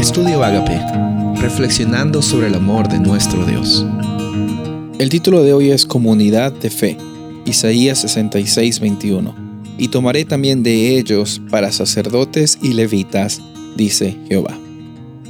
Estudio Agape, reflexionando sobre el amor de nuestro Dios. El título de hoy es Comunidad de Fe, Isaías 66, 21. Y tomaré también de ellos para sacerdotes y levitas, dice Jehová.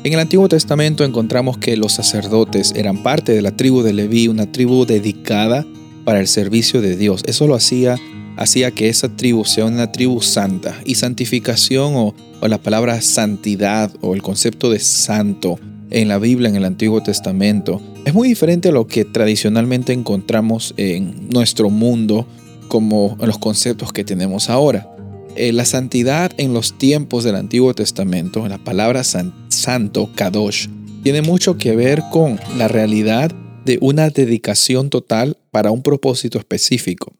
En el Antiguo Testamento encontramos que los sacerdotes eran parte de la tribu de Leví, una tribu dedicada para el servicio de Dios. Eso lo hacía hacía que esa tribu sea una tribu santa. Y santificación o, la palabra santidad o el concepto de santo en la Biblia, en el Antiguo Testamento, es muy diferente a lo que tradicionalmente encontramos en nuestro mundo como los conceptos que tenemos ahora. Eh, la santidad en los tiempos del Antiguo Testamento, la palabra santo, kadosh, tiene mucho que ver con la realidad de una dedicación total para un propósito específico.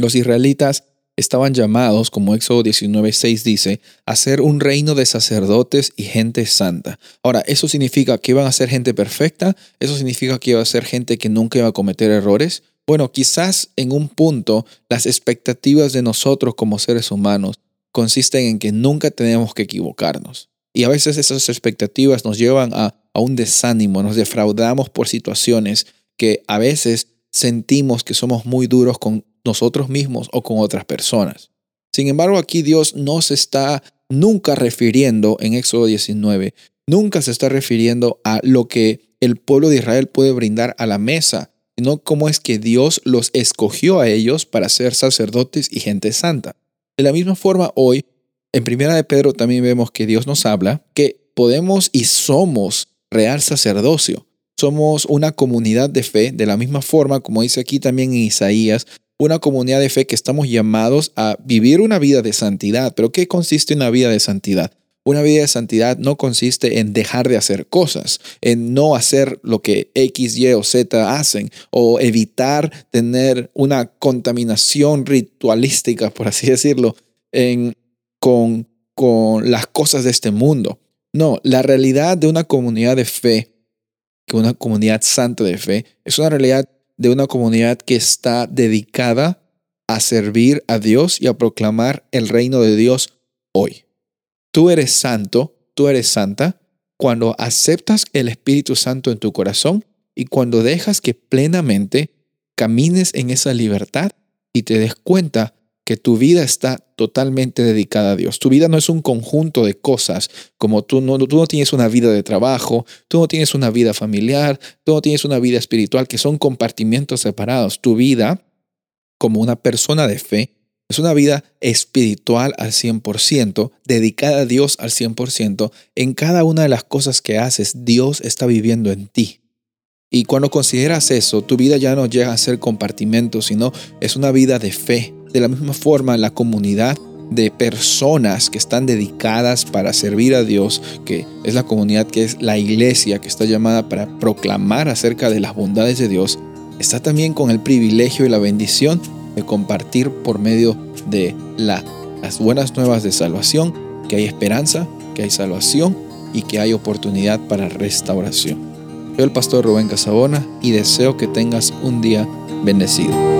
Los israelitas estaban llamados, como Éxodo 19:6 dice, a ser un reino de sacerdotes y gente santa. Ahora, ¿eso significa que iban a ser gente perfecta? ¿Eso significa que iba a ser gente que nunca iba a cometer errores? Bueno, quizás en un punto las expectativas de nosotros como seres humanos consisten en que nunca tenemos que equivocarnos. Y a veces esas expectativas nos llevan a, a un desánimo, nos defraudamos por situaciones que a veces sentimos que somos muy duros con nosotros mismos o con otras personas. Sin embargo, aquí Dios no se está nunca refiriendo en Éxodo 19, nunca se está refiriendo a lo que el pueblo de Israel puede brindar a la mesa, sino cómo es que Dios los escogió a ellos para ser sacerdotes y gente santa. De la misma forma, hoy, en Primera de Pedro también vemos que Dios nos habla que podemos y somos real sacerdocio. Somos una comunidad de fe, de la misma forma como dice aquí también en Isaías, una comunidad de fe que estamos llamados a vivir una vida de santidad. Pero ¿qué consiste una vida de santidad? Una vida de santidad no consiste en dejar de hacer cosas, en no hacer lo que X, Y o Z hacen, o evitar tener una contaminación ritualística, por así decirlo, en, con, con las cosas de este mundo. No, la realidad de una comunidad de fe, que una comunidad santa de fe, es una realidad de una comunidad que está dedicada a servir a Dios y a proclamar el reino de Dios hoy. Tú eres santo, tú eres santa cuando aceptas el Espíritu Santo en tu corazón y cuando dejas que plenamente camines en esa libertad y te des cuenta que tu vida está totalmente dedicada a Dios. Tu vida no es un conjunto de cosas, como tú no, tú no tienes una vida de trabajo, tú no tienes una vida familiar, tú no tienes una vida espiritual, que son compartimientos separados. Tu vida, como una persona de fe, es una vida espiritual al 100%, dedicada a Dios al 100%. En cada una de las cosas que haces, Dios está viviendo en ti. Y cuando consideras eso, tu vida ya no llega a ser compartimentos, sino es una vida de fe, de la misma forma, la comunidad de personas que están dedicadas para servir a Dios, que es la comunidad que es la iglesia, que está llamada para proclamar acerca de las bondades de Dios, está también con el privilegio y la bendición de compartir por medio de las buenas nuevas de salvación, que hay esperanza, que hay salvación y que hay oportunidad para restauración. Soy el pastor Rubén Casabona y deseo que tengas un día bendecido.